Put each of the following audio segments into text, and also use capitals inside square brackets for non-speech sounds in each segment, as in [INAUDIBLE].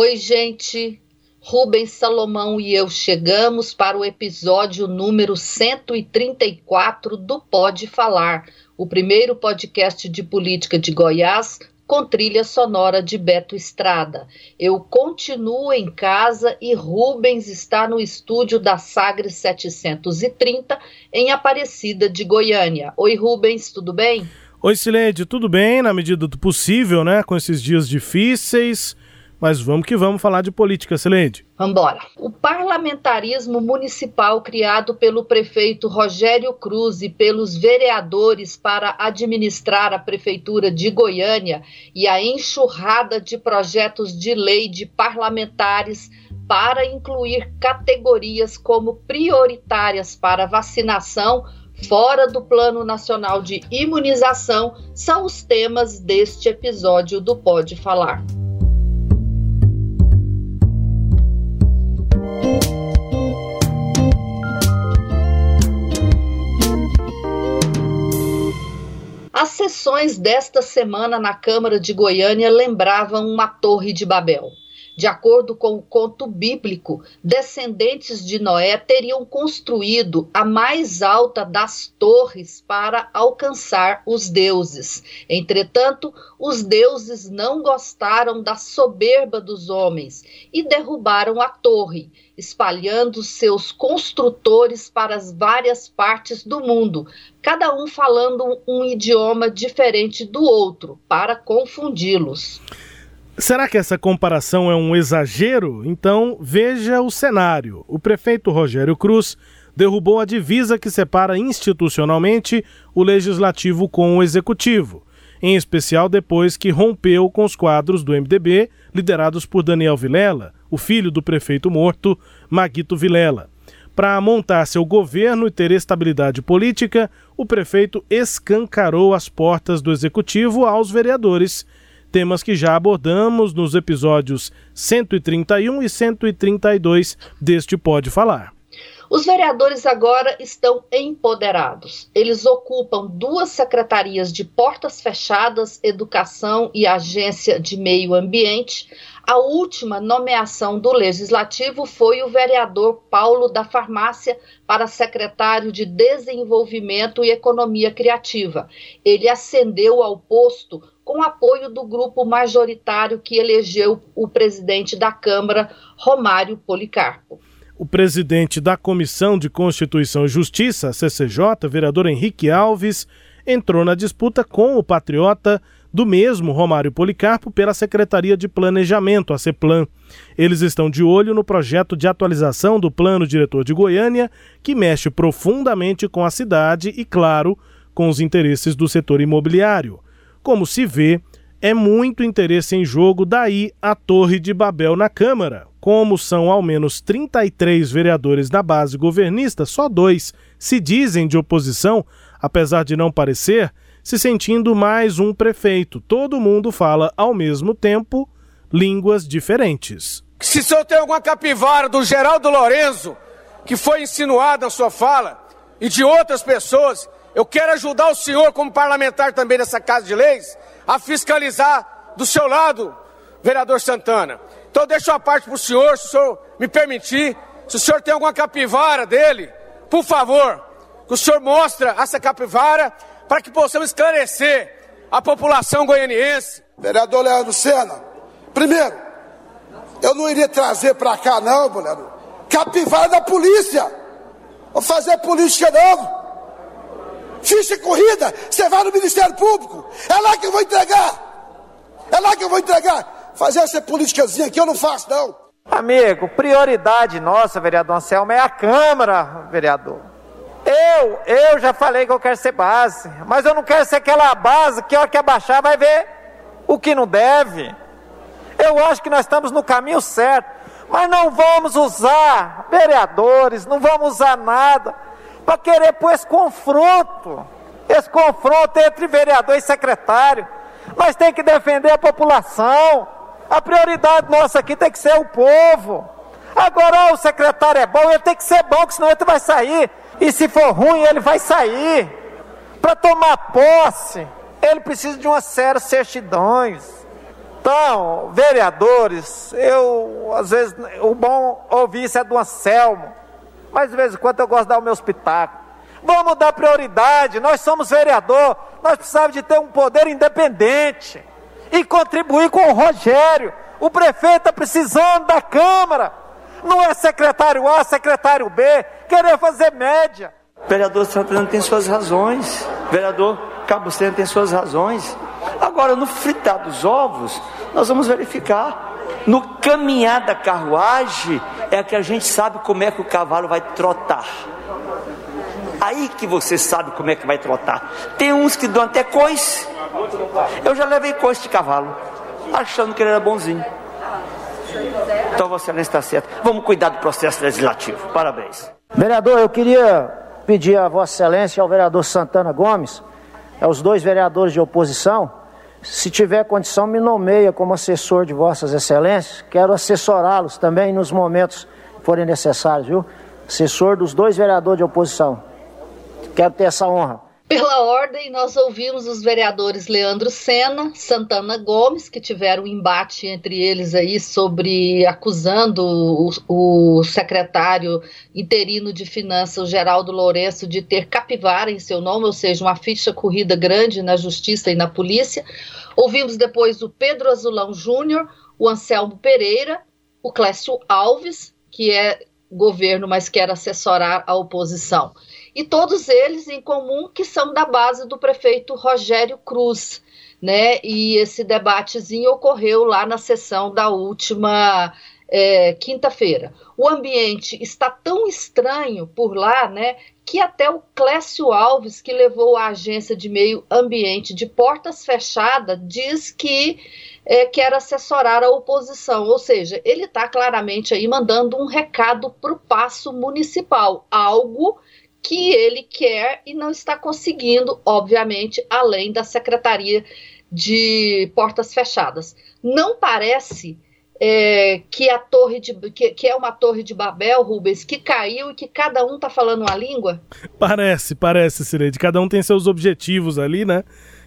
Oi, gente. Rubens Salomão e eu chegamos para o episódio número 134 do Pode Falar, o primeiro podcast de política de Goiás com trilha sonora de Beto Estrada. Eu continuo em casa e Rubens está no estúdio da Sagres 730 em Aparecida de Goiânia. Oi, Rubens, tudo bem? Oi, Silene, tudo bem na medida do possível, né? Com esses dias difíceis. Mas vamos que vamos falar de política, Celede. Vambora. O parlamentarismo municipal criado pelo prefeito Rogério Cruz e pelos vereadores para administrar a prefeitura de Goiânia e a enxurrada de projetos de lei de parlamentares para incluir categorias como prioritárias para vacinação fora do Plano Nacional de Imunização são os temas deste episódio do Pode Falar. As sessões desta semana na Câmara de Goiânia lembravam uma torre de Babel. De acordo com o conto bíblico, descendentes de Noé teriam construído a mais alta das torres para alcançar os deuses. Entretanto, os deuses não gostaram da soberba dos homens e derrubaram a torre, espalhando seus construtores para as várias partes do mundo, cada um falando um idioma diferente do outro, para confundi-los. Será que essa comparação é um exagero? Então veja o cenário. O prefeito Rogério Cruz derrubou a divisa que separa institucionalmente o legislativo com o executivo, em especial depois que rompeu com os quadros do MDB, liderados por Daniel Vilela, o filho do prefeito morto, Maguito Vilela. Para montar seu governo e ter estabilidade política, o prefeito escancarou as portas do executivo aos vereadores temas que já abordamos nos episódios 131 e 132 deste Pode Falar. Os vereadores agora estão empoderados. Eles ocupam duas secretarias de portas fechadas, Educação e Agência de Meio Ambiente. A última nomeação do Legislativo foi o vereador Paulo da Farmácia para secretário de Desenvolvimento e Economia Criativa. Ele ascendeu ao posto com apoio do grupo majoritário que elegeu o presidente da Câmara, Romário Policarpo. O presidente da Comissão de Constituição e Justiça, CCJ, vereador Henrique Alves, entrou na disputa com o patriota do mesmo Romário Policarpo pela Secretaria de Planejamento, a CEPLAN. Eles estão de olho no projeto de atualização do Plano Diretor de Goiânia, que mexe profundamente com a cidade e, claro, com os interesses do setor imobiliário. Como se vê, é muito interesse em jogo, daí a Torre de Babel na Câmara. Como são ao menos 33 vereadores da base governista, só dois se dizem de oposição, apesar de não parecer, se sentindo mais um prefeito. Todo mundo fala ao mesmo tempo línguas diferentes. Se o senhor alguma capivara do Geraldo Lorenzo, que foi insinuada na sua fala, e de outras pessoas, eu quero ajudar o senhor, como parlamentar também nessa Casa de Leis, a fiscalizar do seu lado, vereador Santana. Então, deixo a parte para o senhor, se o senhor me permitir. Se o senhor tem alguma capivara dele, por favor, que o senhor mostre essa capivara para que possamos esclarecer a população goianiense. Vereador Leandro Sena, primeiro, eu não iria trazer para cá, não, mulher, capivara da polícia. Vou fazer política, não ficha corrida, você vai no Ministério Público, é lá que eu vou entregar, é lá que eu vou entregar. Fazer essa politicazinha aqui eu não faço, não. Amigo, prioridade nossa, vereador Anselmo, é a Câmara, vereador. Eu, eu já falei que eu quero ser base, mas eu não quero ser aquela base que a hora que abaixar vai ver o que não deve. Eu acho que nós estamos no caminho certo, mas não vamos usar vereadores, não vamos usar nada para querer pôr esse confronto, esse confronto entre vereador e secretário. Nós temos que defender a população. A prioridade nossa aqui tem que ser o povo. Agora, o secretário é bom, ele tem que ser bom, senão ele vai sair. E se for ruim, ele vai sair. Para tomar posse, ele precisa de uma série de certidões. Então, vereadores, eu, às vezes, o bom ouvir isso é do Anselmo, mas de vez em quando eu gosto de dar o meu espetáculo. Vamos dar prioridade, nós somos vereador, nós precisamos de ter um poder independente e contribuir com o Rogério. O prefeito está precisando da Câmara, não é secretário A, secretário B, querer fazer média. Vereador Santana tem suas razões, vereador Cabo tem suas razões. Agora, no fritar dos ovos, nós vamos verificar. No caminhar da carruagem, é que a gente sabe como é que o cavalo vai trotar. Aí que você sabe como é que vai trotar. Tem uns que dão até coice. Eu já levei coice de cavalo, achando que ele era bonzinho. Então, Vossa Excelência está certo. Vamos cuidar do processo legislativo. Parabéns. Vereador, eu queria pedir a Vossa Excelência e ao vereador Santana Gomes, aos dois vereadores de oposição, se tiver condição, me nomeia como assessor de Vossas Excelências. Quero assessorá-los também nos momentos que forem necessários, viu? Assessor dos dois vereadores de oposição. Quero ter essa honra. Pela ordem, nós ouvimos os vereadores Leandro Sena, Santana Gomes, que tiveram um embate entre eles aí sobre acusando o, o secretário interino de Finanças, Geraldo Lourenço, de ter capivara em seu nome, ou seja, uma ficha corrida grande na justiça e na polícia. Ouvimos depois o Pedro Azulão Júnior, o Anselmo Pereira, o Clécio Alves, que é governo, mas quer assessorar a oposição e todos eles em comum que são da base do prefeito Rogério Cruz. Né? E esse debatezinho ocorreu lá na sessão da última é, quinta-feira. O ambiente está tão estranho por lá, né, que até o Clécio Alves, que levou a agência de meio ambiente de portas fechadas, diz que é, quer assessorar a oposição, ou seja, ele está claramente aí mandando um recado para o passo municipal, algo que ele quer e não está conseguindo, obviamente, além da Secretaria de Portas Fechadas. Não parece é, que a torre de que, que, é uma torre de Babel, Rubens, que caiu e que cada um está falando uma língua? Parece, parece, Cireide. Cada um tem seus objetivos ali, né?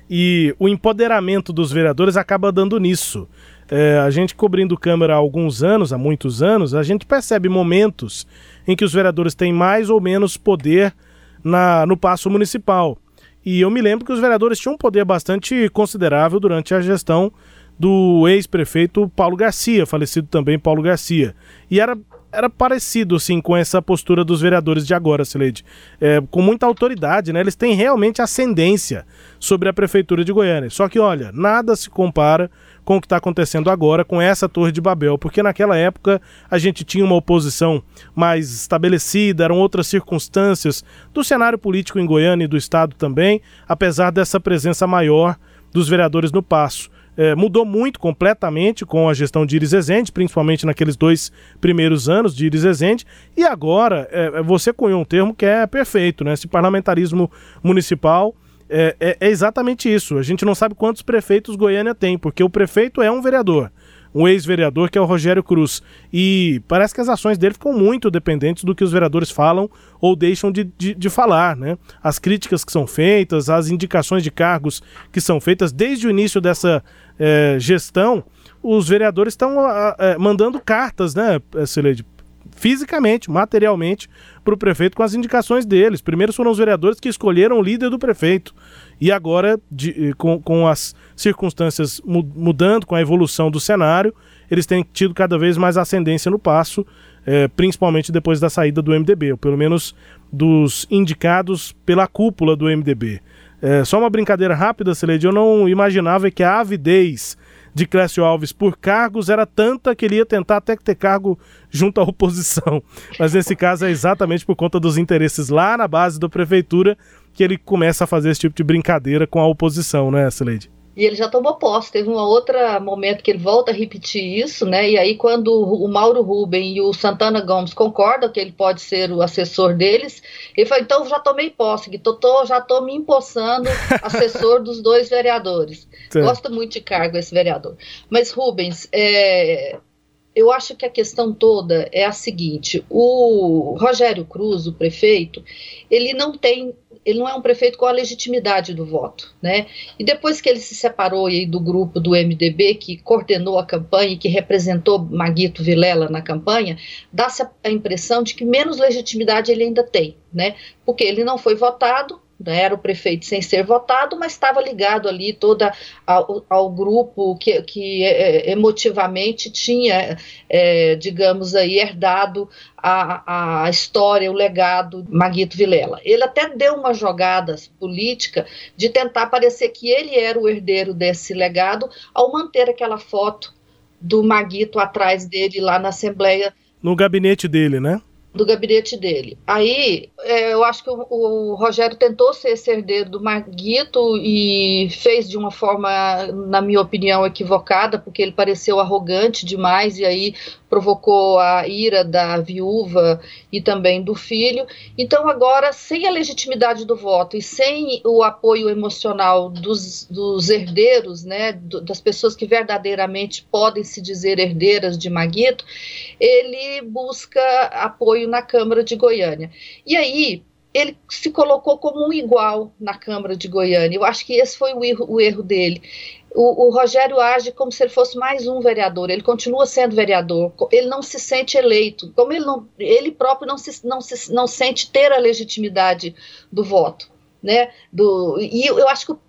E o empoderamento dos vereadores acaba dando nisso. É, a gente cobrindo Câmara há alguns anos, há muitos anos, a gente percebe momentos em que os vereadores têm mais ou menos poder na, no passo municipal. E eu me lembro que os vereadores tinham um poder bastante considerável durante a gestão do ex-prefeito Paulo Garcia, falecido também Paulo Garcia. E era, era parecido, assim, com essa postura dos vereadores de agora, Sileide. É, com muita autoridade, né? Eles têm realmente ascendência sobre a prefeitura de Goiânia. Só que, olha, nada se compara com o que está acontecendo agora com essa Torre de Babel, porque naquela época a gente tinha uma oposição mais estabelecida, eram outras circunstâncias do cenário político em Goiânia e do Estado também, apesar dessa presença maior dos vereadores no Passo. É, mudou muito completamente com a gestão de Iris Ezende, principalmente naqueles dois primeiros anos de Iris Ezende, e agora é, você cunhou um termo que é perfeito, né? Esse parlamentarismo municipal é, é, é, exatamente isso. A gente não sabe quantos prefeitos Goiânia tem, porque o prefeito é um vereador, um ex-vereador que é o Rogério Cruz. E parece que as ações dele ficam muito dependentes do que os vereadores falam ou deixam de, de, de falar, né? As críticas que são feitas, as indicações de cargos que são feitas desde o início dessa é, gestão, os vereadores estão é, mandando cartas, né, Celede, fisicamente, materialmente, para o prefeito com as indicações deles. Primeiro foram os vereadores que escolheram o líder do prefeito. E agora, de, com, com as circunstâncias mudando, com a evolução do cenário, eles têm tido cada vez mais ascendência no passo, é, principalmente depois da saída do MDB, ou pelo menos dos indicados pela cúpula do MDB. É, só uma brincadeira rápida, Celede, eu não imaginava que a avidez de Clécio Alves por cargos era tanta que ele ia tentar até ter cargo junto à oposição. Mas nesse caso é exatamente por conta dos interesses lá na base da prefeitura que ele começa a fazer esse tipo de brincadeira com a oposição, né, Sileide? E ele já tomou posse. Teve um outro momento que ele volta a repetir isso, né? E aí, quando o Mauro Ruben e o Santana Gomes concordam que ele pode ser o assessor deles, ele fala: então já tomei posse, que tô, tô, já estou me empossando [LAUGHS] assessor dos dois vereadores. Sim. Gosto muito de cargo esse vereador. Mas, Rubens, é, eu acho que a questão toda é a seguinte: o Rogério Cruz, o prefeito, ele não tem ele não é um prefeito com a legitimidade do voto, né? E depois que ele se separou aí do grupo do MDB que coordenou a campanha e que representou Maguito Vilela na campanha, dá-se a impressão de que menos legitimidade ele ainda tem, né? Porque ele não foi votado, né, era o prefeito sem ser votado, mas estava ligado ali toda ao, ao grupo que, que é, é, emotivamente tinha, é, digamos aí, herdado a, a história, o legado Maguito Vilela. Ele até deu uma jogada política de tentar parecer que ele era o herdeiro desse legado ao manter aquela foto do Maguito atrás dele lá na Assembleia. No gabinete dele, né? Do gabinete dele. Aí é, eu acho que o, o, Rogério tentou ser esse herdeiro do Maguito e fez de uma forma, na minha opinião, equivocada, porque ele pareceu arrogante demais e aí provocou a ira da viúva e também do filho. Então, agora, sem a legitimidade do voto e sem o apoio emocional dos, dos herdeiros, né, do, das pessoas que verdadeiramente podem se dizer herdeiras de Maguito, ele busca apoio na Câmara de Goiânia. E aí, ele se colocou como um igual na Câmara de Goiânia. Eu acho que esse foi o erro, o erro dele. O, o, Rogério age como se ele fosse mais um vereador, ele continua sendo vereador, ele não se sente eleito, como ele, não, ele próprio não se, não se não sente ter a legitimidade do voto. Né? Do, e eu acho que o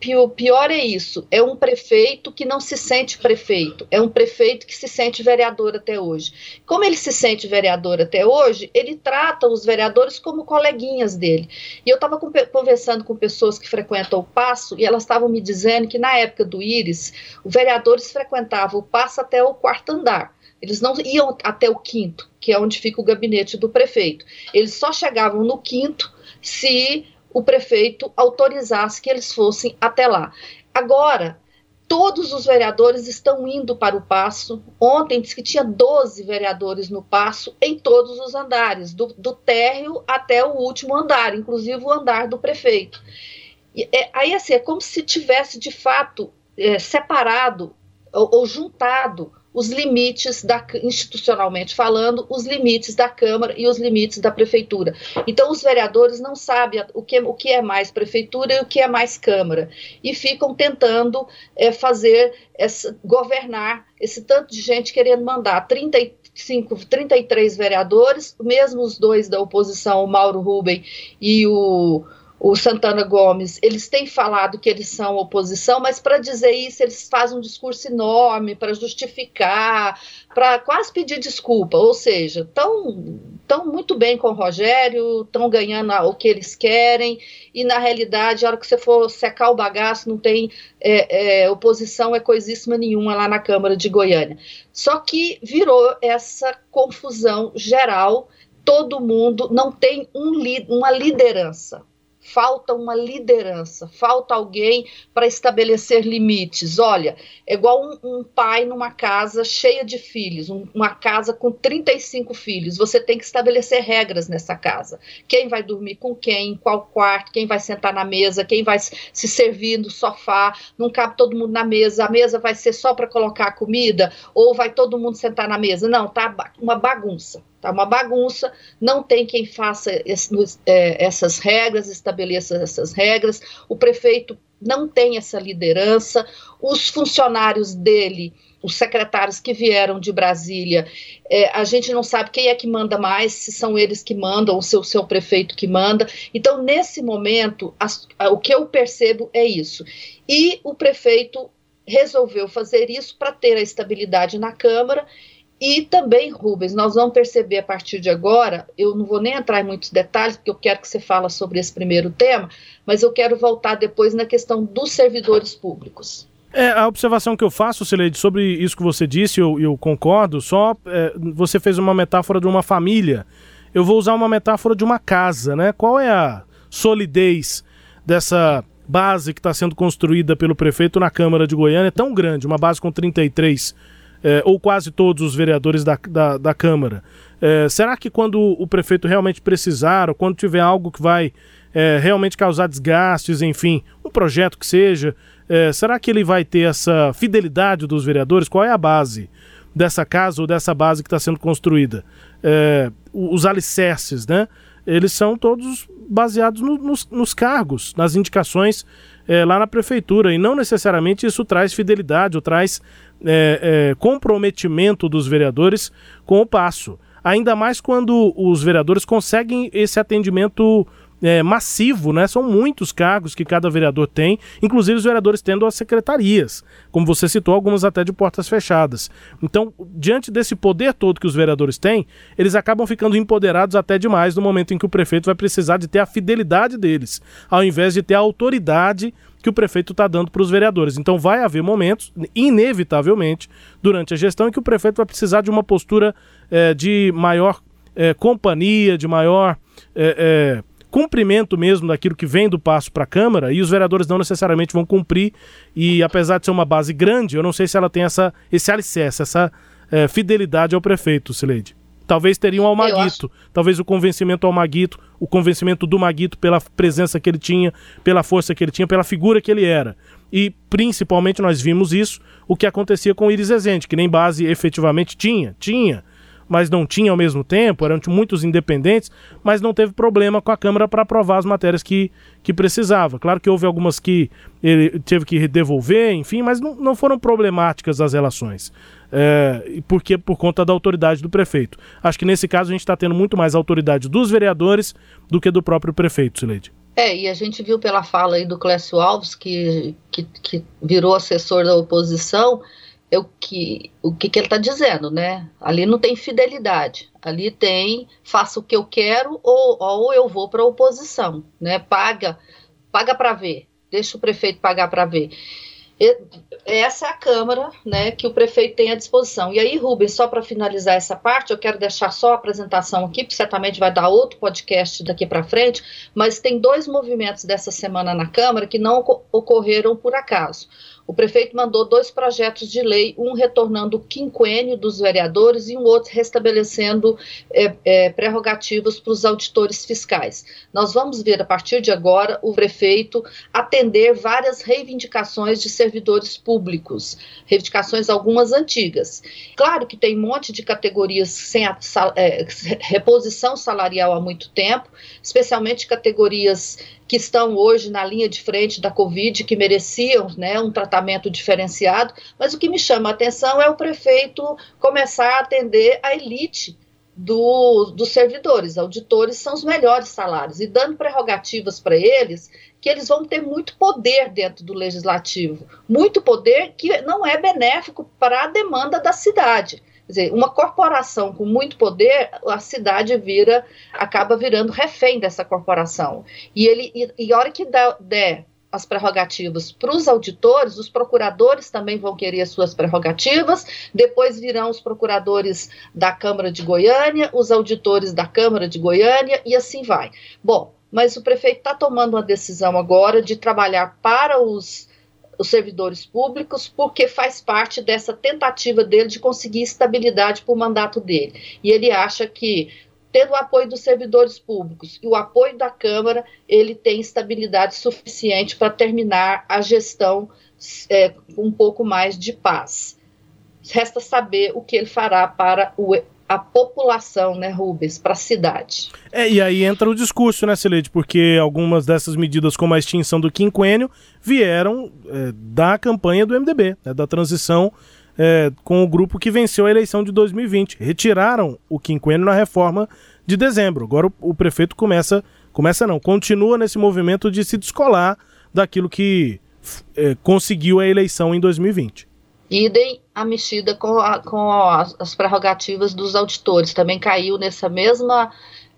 que o pior é isso, é um prefeito que não se sente prefeito, é um prefeito que se sente vereador até hoje. Como ele se sente vereador até hoje, ele trata os vereadores como coleguinhas dele. E eu estava conversando com pessoas que frequentam o Passo e elas estavam me dizendo que na época do Íris, os vereadores frequentavam o Passo até o quarto andar. Eles não iam até o quinto, que é onde fica o gabinete do prefeito. Eles só chegavam no quinto se o prefeito autorizasse que eles fossem até lá. Agora, todos os vereadores estão indo para o passo. Ontem disse que tinha 12 vereadores no passo em todos os andares, do, do térreo até o último andar, inclusive o andar do prefeito. E, é, aí, assim, é como se tivesse de fato é, separado ou, ou juntado os limites da, institucionalmente falando, os limites da Câmara e os limites da Prefeitura. Então, os vereadores não sabem o que, o que é mais Prefeitura e o que é mais Câmara, e ficam tentando é, fazer, essa, governar esse tanto de gente querendo mandar 35, 33 vereadores, mesmo os dois da oposição, o Mauro Rubem e o o Santana Gomes, eles têm falado que eles são oposição, mas para dizer isso eles fazem um discurso enorme para justificar, para quase pedir desculpa, ou seja, estão tão muito bem com o Rogério, estão ganhando o que eles querem, e na realidade, a hora que você for secar o bagaço, não tem é, é, oposição, é coisíssima nenhuma lá na Câmara de Goiânia. Só que virou essa confusão geral, todo mundo não tem um, uma liderança falta uma liderança, falta alguém para estabelecer limites. Olha, é igual um, um, pai numa casa cheia de filhos, um, uma casa com 35 filhos. Você tem que estabelecer regras nessa casa. Quem vai dormir com quem, em qual quarto, quem vai sentar na mesa, quem vai se servir no sofá. Não cabe todo mundo na mesa. A mesa vai ser só para colocar a comida ou vai todo mundo sentar na mesa? Não, tá uma bagunça. Tá uma bagunça, não tem quem faça esse, é, essas regras, estabeleça essas regras. O prefeito não tem essa liderança, os funcionários dele, os secretários que vieram de Brasília, é, a gente não sabe quem é que manda mais, se são eles que mandam ou se é o seu prefeito que manda. Então, nesse momento, as, a, o que eu percebo é isso. E o prefeito resolveu fazer isso para ter a estabilidade na Câmara e também, Rubens, nós vamos perceber a partir de agora, eu não vou nem entrar em muitos detalhes, porque eu quero que você fale sobre esse primeiro tema, mas eu quero voltar depois na questão dos servidores públicos. É, a observação que eu faço, Sileide, sobre isso que você disse, eu, eu concordo, só é, você fez uma metáfora de uma família. Eu vou usar uma metáfora de uma casa, né? Qual é a solidez dessa base que está sendo construída pelo prefeito na Câmara de Goiânia é tão grande, uma base com 33 é, ou quase todos os vereadores da, da, da Câmara. É, será que quando o prefeito realmente precisar, ou quando tiver algo que vai é, realmente causar desgastes, enfim, um projeto que seja, é, será que ele vai ter essa fidelidade dos vereadores? Qual é a base dessa casa ou dessa base que está sendo construída? É, os alicerces, né? Eles são todos baseados no, nos, nos, cargos, nas indicações é, lá na prefeitura, e não necessariamente isso traz fidelidade ou traz é, é, comprometimento dos vereadores com o passo. Ainda mais quando os vereadores conseguem esse atendimento é, massivo, né? São muitos cargos que cada vereador tem, inclusive os vereadores tendo as secretarias, como você citou, algumas até de portas fechadas. Então, diante desse poder todo que os vereadores têm, eles acabam ficando empoderados até demais no momento em que o prefeito vai precisar de ter a fidelidade deles, ao invés de ter a autoridade que o prefeito está dando para os vereadores. Então vai haver momentos, inevitavelmente, durante a gestão, em que o prefeito vai precisar de uma postura é, de maior é, companhia, de maior é, cumprimento mesmo daquilo que vem do passo para a Câmara e os vereadores não necessariamente vão cumprir. E apesar de ser uma base grande, eu não sei se ela tem essa, esse alicerce, essa é, fidelidade ao prefeito, Sileide. Talvez teriam ao Maguito, talvez o convencimento ao Maguito, o convencimento do Maguito pela presença que ele tinha, pela força que ele tinha, pela figura que ele era. E principalmente nós vimos isso, o que acontecia com o Iris Rezende, que nem base efetivamente tinha, tinha mas não tinha ao mesmo tempo, eram muitos independentes, mas não teve problema com a Câmara para aprovar as matérias que, que precisava. Claro que houve algumas que ele teve que devolver, enfim, mas não, não foram problemáticas as relações. É, porque por conta da autoridade do prefeito. Acho que nesse caso a gente está tendo muito mais autoridade dos vereadores do que do próprio prefeito, Sileide. É, e a gente viu pela fala aí do Clécio Alves, que, que, que virou assessor da oposição, é o que, o que, que ele está dizendo, né? Ali não tem fidelidade, ali tem faça o que eu quero ou, ou eu vou para a oposição, né? Paga, paga para ver, deixa o prefeito pagar para ver. E, essa é a Câmara né, que o prefeito tem à disposição. E aí, Rubens, só para finalizar essa parte, eu quero deixar só a apresentação aqui, porque certamente vai dar outro podcast daqui para frente, mas tem dois movimentos dessa semana na Câmara que não ocorreram por acaso o prefeito mandou dois projetos de lei, um retornando o quinquênio dos vereadores e um outro restabelecendo é, é, prerrogativas para os auditores fiscais. Nós vamos ver, a partir de agora, o prefeito atender várias reivindicações de servidores públicos, reivindicações algumas antigas. Claro que tem um monte de categorias sem a, é, reposição salarial há muito tempo, especialmente categorias que estão hoje na linha de frente da Covid, que mereciam né, um tratamento diferenciado, mas o que me chama a atenção é o prefeito começar a atender a elite do, dos servidores. Auditores são os melhores salários, e dando prerrogativas para eles, que eles vão ter muito poder dentro do legislativo, muito poder que não é benéfico para a demanda da cidade. Dizer, uma corporação com muito poder, a cidade vira, acaba virando refém dessa corporação. E ele, e, e a hora que der as prerrogativas para os auditores, os procuradores também vão querer as suas prerrogativas, depois virão os procuradores da Câmara de Goiânia, os auditores da Câmara de Goiânia e assim vai. Bom, mas o prefeito está tomando uma decisão agora de trabalhar para os os servidores públicos, porque faz parte dessa tentativa dele de conseguir estabilidade para o mandato dele. E ele acha que, tendo o apoio dos servidores públicos e o apoio da Câmara, ele tem estabilidade suficiente para terminar a gestão é, com um pouco mais de paz. Resta saber o que ele fará para o a população, né, Rubens, para a cidade. É, e aí entra o discurso, né, Celede, porque algumas dessas medidas, como a extinção do quinquênio, vieram é, da campanha do MDB, né, da transição é, com o grupo que venceu a eleição de 2020. Retiraram o quinquênio na reforma de dezembro. Agora o, o prefeito começa, começa não, continua nesse movimento de se descolar daquilo que é, conseguiu a eleição em 2020. Idem a mexida com, a, com as, as, prerrogativas dos auditores. Também caiu nessa mesma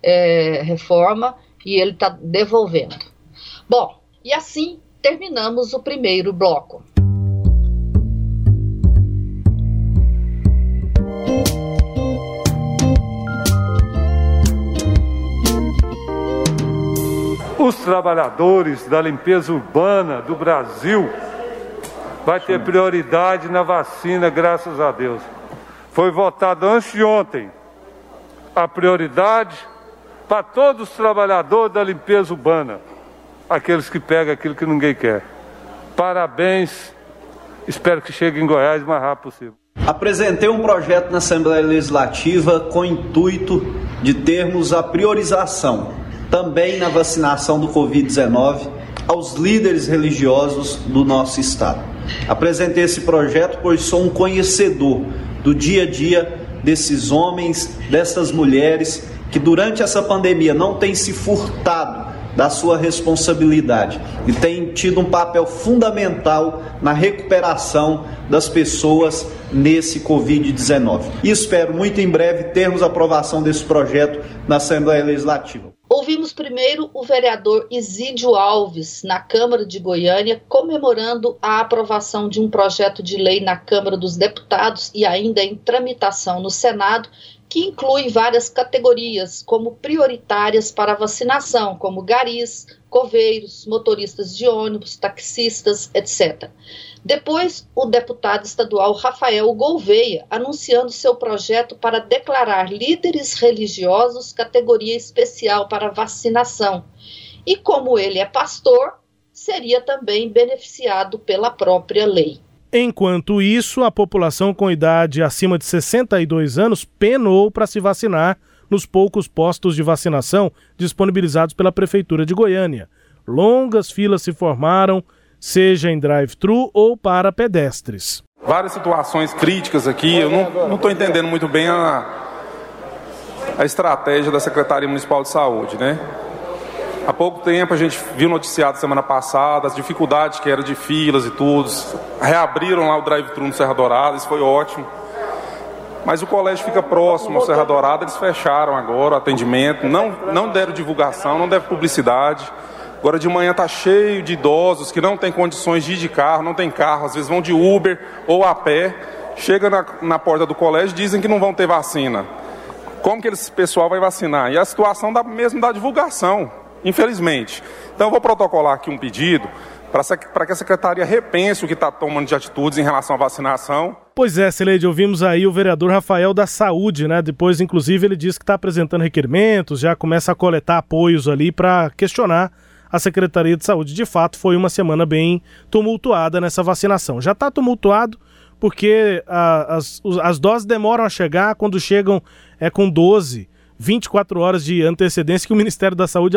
é, reforma e ele está devolvendo. Bom, e assim terminamos o primeiro bloco. Os trabalhadores da limpeza urbana do Brasil vai ter prioridade na vacina, graças a Deus. Foi votado antes de ontem a prioridade para todos os trabalhadores da limpeza urbana, aqueles que pegam aquilo que ninguém quer. Parabéns, espero que chegue em Goiás o mais rápido possível. Apresentei um projeto na Assembleia Legislativa com o intuito de termos a priorização também na vacinação do Covid-19 aos líderes religiosos do nosso Estado. Apresentei esse projeto pois sou um conhecedor do dia a dia desses homens, dessas mulheres que durante essa pandemia não têm se furtado da sua responsabilidade e têm tido um papel fundamental na recuperação das pessoas nesse Covid-19. E espero muito em breve termos aprovação desse projeto na Assembleia Legislativa. Ouvimos primeiro o vereador Isídio Alves, na Câmara de Goiânia, comemorando a aprovação de um projeto de lei na Câmara dos Deputados e ainda em tramitação no Senado, que inclui várias categorias como prioritárias para vacinação, como garis, coveiros, motoristas de ônibus, taxistas, etc. Depois, o deputado estadual Rafael Gouveia anunciando seu projeto para declarar líderes religiosos categoria especial para vacinação. E como ele é pastor, seria também beneficiado pela própria lei. Enquanto isso, a população com idade acima de 62 anos penou para se vacinar nos poucos postos de vacinação disponibilizados pela Prefeitura de Goiânia. Longas filas se formaram, seja em drive-thru ou para pedestres. Várias situações críticas aqui, eu não estou entendendo muito bem a, a estratégia da Secretaria Municipal de Saúde, né? Há pouco tempo a gente viu noticiado semana passada as dificuldades que eram de filas e tudo. Reabriram lá o drive-thru no Serra Dourada, isso foi ótimo. Mas o colégio fica próximo ao Serra Dourada, eles fecharam agora o atendimento, não, não deram divulgação, não deram publicidade. Agora de manhã está cheio de idosos que não têm condições de ir de carro, não tem carro, às vezes vão de Uber ou a pé. Chega na, na porta do colégio dizem que não vão ter vacina. Como que esse pessoal vai vacinar? E a situação da, mesmo da divulgação infelizmente. Então eu vou protocolar aqui um pedido para que a secretaria repense o que está tomando de atitudes em relação à vacinação. Pois é, Celede, ouvimos aí o vereador Rafael da Saúde, né? Depois, inclusive, ele disse que está apresentando requerimentos, já começa a coletar apoios ali para questionar a Secretaria de Saúde. De fato, foi uma semana bem tumultuada nessa vacinação. Já está tumultuado porque a, as, as doses demoram a chegar, quando chegam é com 12 24 horas de antecedência que o Ministério da Saúde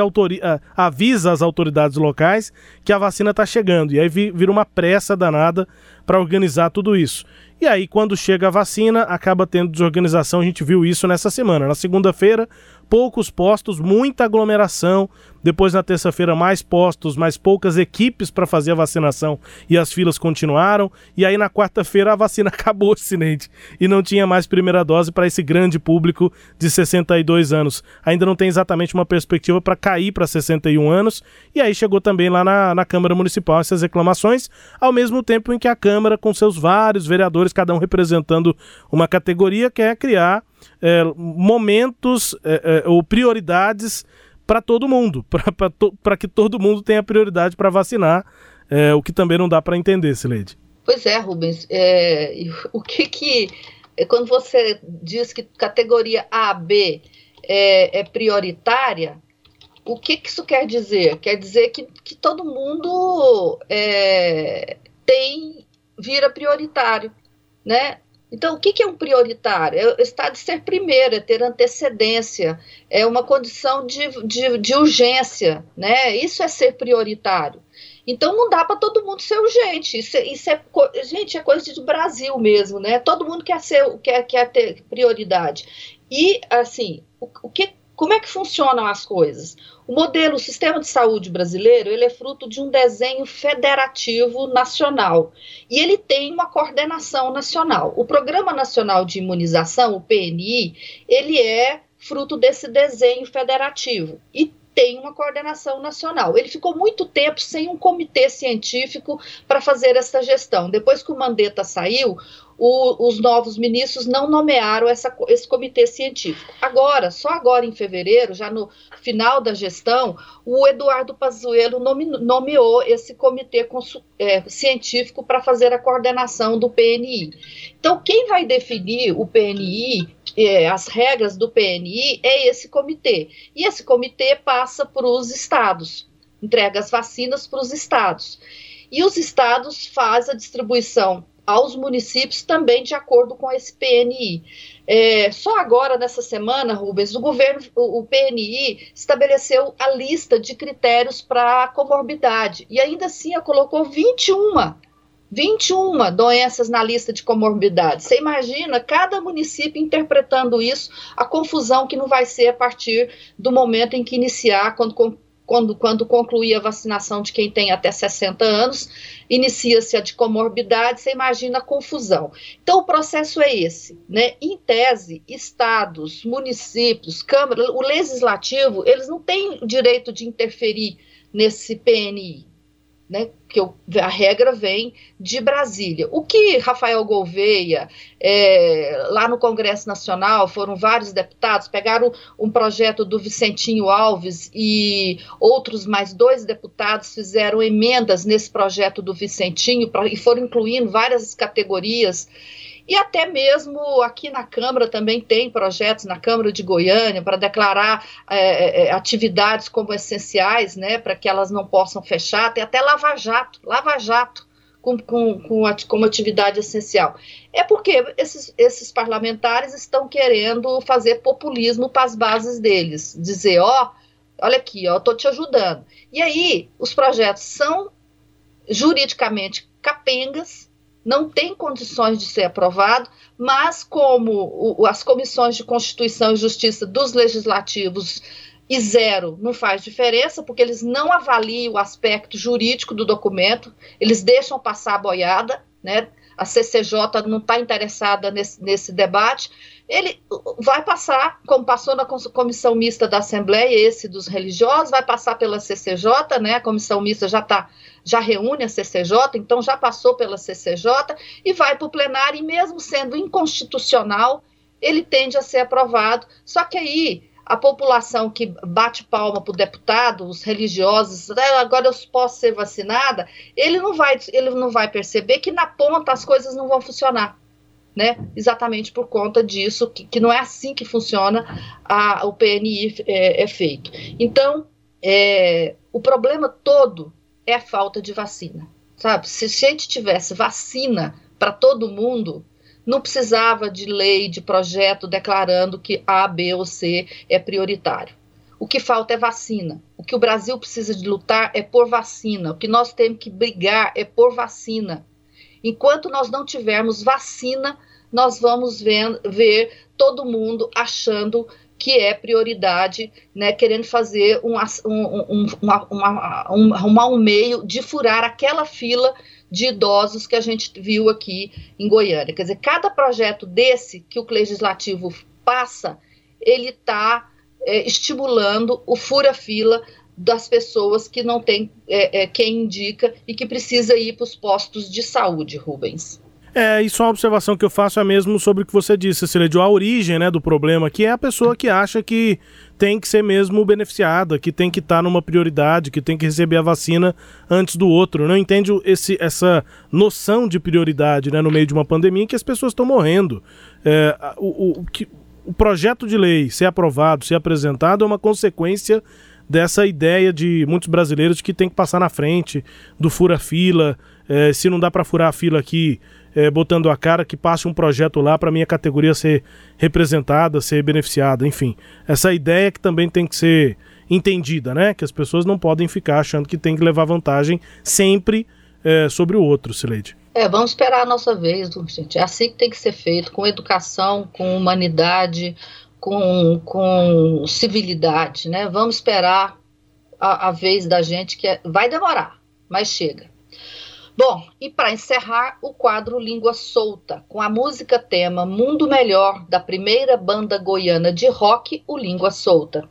avisa as autoridades locais que a vacina está chegando. E aí vira uma pressa danada para organizar tudo isso. E aí, quando chega a vacina, acaba tendo desorganização. A gente viu isso nessa semana. Na segunda-feira, poucos postos, muita aglomeração. Depois, na terça-feira, mais postos, mais poucas equipes para fazer a vacinação e as filas continuaram. E aí, na quarta-feira, a vacina [LAUGHS] acabou, Cinente, e não tinha mais primeira dose para esse grande público de 62 anos. Ainda não tem exatamente uma perspectiva para cair para 61 anos. E aí chegou também lá na, na Câmara Municipal essas reclamações, ao mesmo tempo em que a Câmara, com seus vários vereadores, cada um representando uma categoria, quer criar é, momentos é, é, ou prioridades para todo mundo, [LAUGHS] para to, que todo mundo tenha prioridade para vacinar, é, o que também não dá para entender, Sileide. Pois é, Rubens. É, [LAUGHS] o que que. Quando você diz que categoria A, B é, prioritária, o que, que, isso quer dizer? Quer dizer que, que todo mundo é, tem vira prioritário, né? Então, o que, é um prioritário? É estar de ser primeiro, é ter antecedência, é uma condição de, de, de urgência, né? Isso é ser prioritário. Então não dá para todo mundo ser urgente. Isso, é, isso é, gente, é coisa do Brasil mesmo, né? Todo mundo quer ser, quer, quer ter prioridade. E assim, o, o que como é que funcionam as coisas? O modelo, o sistema de saúde brasileiro, ele é fruto de um desenho federativo nacional e ele tem uma coordenação nacional. O Programa Nacional de Imunização, o PNI, ele é fruto desse desenho federativo e tem uma coordenação nacional. Ele ficou muito tempo sem um comitê científico para fazer essa gestão. Depois que o Mandetta saiu, o, os novos ministros não nomearam essa, esse comitê científico. Agora, só agora em fevereiro, já no final da gestão, o Eduardo Pazuello nome, nomeou esse comitê é, científico para fazer a coordenação do PNI. Então, quem vai definir o PNI, é, as regras do PNI, é esse comitê. E esse comitê passa para os estados, entrega as vacinas para os estados. E os estados fazem a distribuição aos municípios também de acordo com esse PNI. É, só agora, nessa semana, Rubens, o governo, o, o PNI, estabeleceu a lista de critérios para comorbidade e ainda assim colocou 21 21 doenças na lista de comorbidade. Você imagina cada município interpretando isso, a confusão que não vai ser a partir do momento em que iniciar, quando quando, quando concluir a vacinação de quem tem até 60 anos, inicia-se a de comorbidade, você imagina a confusão. Então, o processo é esse, né? Em tese, estados, municípios, Câmara, o legislativo, eles não têm direito de interferir nesse PNI, né, que eu, a regra vem de Brasília. O que Rafael Gouveia, é, lá no Congresso Nacional, foram vários deputados, pegaram um projeto do Vicentinho Alves e outros mais dois deputados fizeram emendas nesse projeto do Vicentinho pra, e foram incluindo várias categorias e até mesmo aqui na Câmara também tem projetos, na Câmara de Goiânia, para declarar é, é, é, atividades como essenciais, né, para que elas não possam fechar. Tem até Lava Jato, Lava Jato. Com, com, com como atividade essencial. É porque esses, esses parlamentares estão querendo fazer populismo para as bases deles, dizer, ó, olha aqui, ó, estou te ajudando. E aí, os projetos são juridicamente capengas, não tem condições de ser aprovado, mas como o, as comissões de Constituição e Justiça dos legislativos e zero não faz diferença, porque eles não avaliam o aspecto jurídico do documento, eles deixam passar a boiada, né? A CCJ não está interessada nesse, nesse debate, ele vai passar, como passou na comissão mista da Assembleia, esse dos religiosos, vai passar pela CCJ, né? A comissão mista já está já reúne a CCJ, então já passou pela CCJ e vai para o plenário, e mesmo sendo inconstitucional, ele tende a ser aprovado. Só que aí a população que bate palma para o deputado, os religiosos, ah, agora eu posso ser vacinada, ele não vai, ele não vai perceber que na ponta as coisas não vão funcionar. Né? Exatamente por conta disso, que, que não é assim que funciona a, o PNI é, é feito. Então, é, o problema todo é a falta de vacina. Sabe? Se a gente tivesse vacina para todo mundo, não precisava de lei, de projeto declarando que A, B ou C é prioritário. O que falta é vacina. O que o Brasil precisa de lutar é por vacina. O que nós temos que brigar é por vacina. Enquanto nós não tivermos vacina, nós vamos ver, ver todo mundo achando que é prioridade, né, querendo fazer um, um, um, uma, uma, um, arrumar um meio de furar aquela fila de idosos que a gente viu aqui em Goiânia. Quer dizer, cada projeto desse que o legislativo passa, ele está é, estimulando o fura-fila das pessoas que não tem é, é, quem indica e que precisa ir para os postos de saúde, Rubens. É, isso é uma observação que eu faço é mesmo sobre o que você disse, Cecília, de a origem né, do problema, que é a pessoa que acha que tem que ser mesmo beneficiada, que tem que estar tá numa prioridade, que tem que receber a vacina antes do outro. Não entende esse, essa noção de prioridade né, no meio de uma pandemia em que as pessoas estão morrendo. É, o, o, que, o projeto de lei ser aprovado, ser apresentado, é uma consequência dessa ideia de muitos brasileiros que tem que passar na frente do fura-fila. É, se não dá para furar a fila aqui é, botando a cara que passe um projeto lá para minha categoria ser representada, ser beneficiada, enfim. Essa ideia que também tem que ser entendida, né? Que as pessoas não podem ficar achando que tem que levar vantagem sempre é, sobre o outro, Sileide. É, vamos esperar a nossa vez, gente. É assim que tem que ser feito, com educação, com humanidade, com, com civilidade, né? Vamos esperar a, a vez da gente, que é, vai demorar, mas chega. Bom, e para encerrar, o quadro Língua Solta, com a música tema Mundo Melhor, da primeira banda goiana de rock, o Língua Solta.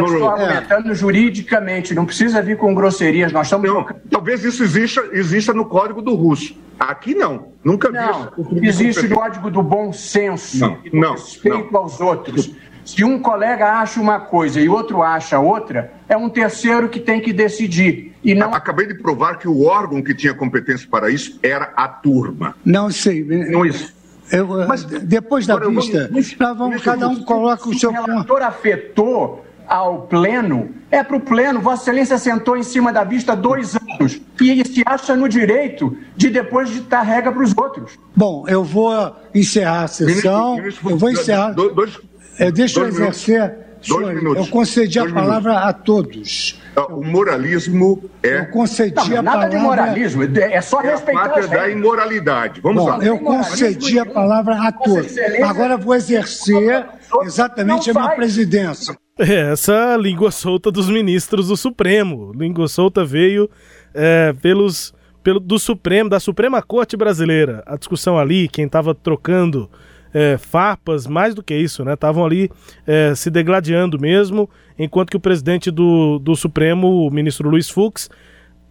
eu estou argumentando é. juridicamente, não precisa vir com grosserias, nós estamos... Não, talvez isso exista, exista no código do russo. Aqui não, nunca vi não, vi. Existe o código do bom senso, não, do não, respeito não. aos outros. Se um colega acha uma coisa e outro acha outra, é um terceiro que tem que decidir. E não... Acabei de provar que o órgão que tinha competência para isso era a turma. Não sei. Não isso. Eu, Mas depois da vista, vamos, nós vamos, cada um coloca o seu. Se o relator afetou ao pleno, é para o pleno. Vossa Excelência sentou em cima da vista dois anos e se acha no direito de depois ditar regra para os outros. Bom, eu vou encerrar a sessão. Ministro, ministro, eu vou encerrar. Dois, dois, é, deixa eu exercer. Dois senhor, minutos. Eu concedi a palavra minutos. a todos. O moralismo é. Eu concedi não, a nada palavra. Nada de moralismo, é só é respeitar. A pátria da imoralidade. Vamos Bom, lá. Eu concedi a palavra a todos. Agora vou exercer exatamente a minha presidência. É, essa língua solta dos ministros do Supremo. Língua solta veio é, pelos pelo, do Supremo, da Suprema Corte Brasileira. A discussão ali, quem estava trocando é, farpas, mais do que isso, né? Estavam ali é, se degladiando mesmo, enquanto que o presidente do, do Supremo, o ministro Luiz Fux,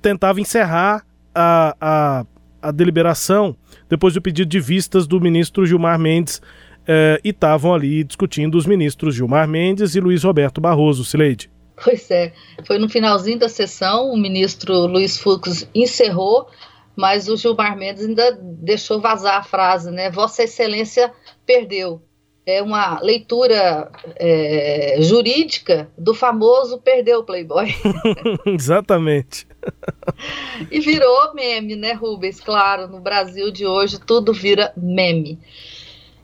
tentava encerrar a, a, a deliberação depois do pedido de vistas do ministro Gilmar Mendes é, e estavam ali discutindo os ministros Gilmar Mendes e Luiz Roberto Barroso, Sileide. Pois é, foi no finalzinho da sessão, o ministro Luiz Fux encerrou mas o Gilmar Mendes ainda deixou vazar a frase, né? Vossa Excelência perdeu. É uma leitura é, jurídica do famoso perdeu Playboy. [LAUGHS] Exatamente. e virou meme, né, Rubens? Claro, no Brasil de hoje tudo vira meme.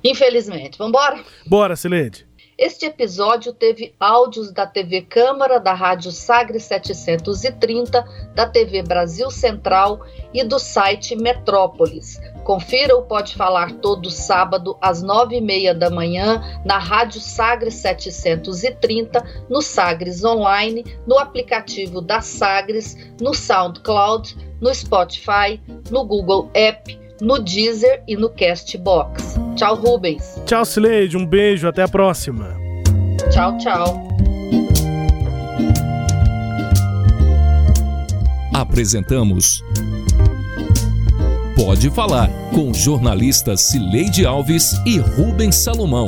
Infelizmente. Vamos embora? Bora, Silene. Este episódio teve áudios da TV Câmara, da Rádio Sagre 730, da TV Brasil Central e do site Metrópolis. Confira o Pode Falar todo sábado às nove e meia da manhã na Rádio Sagres 730, no Sagres Online, no aplicativo da Sagres, no SoundCloud, no Spotify, no Google App, no Deezer e no Castbox. Tchau, Rubens. Tchau, Sileide. Um beijo. Até a próxima. Tchau, tchau. Apresentamos Pode Falar com jornalistas Cileide Alves e Rubens Salomão.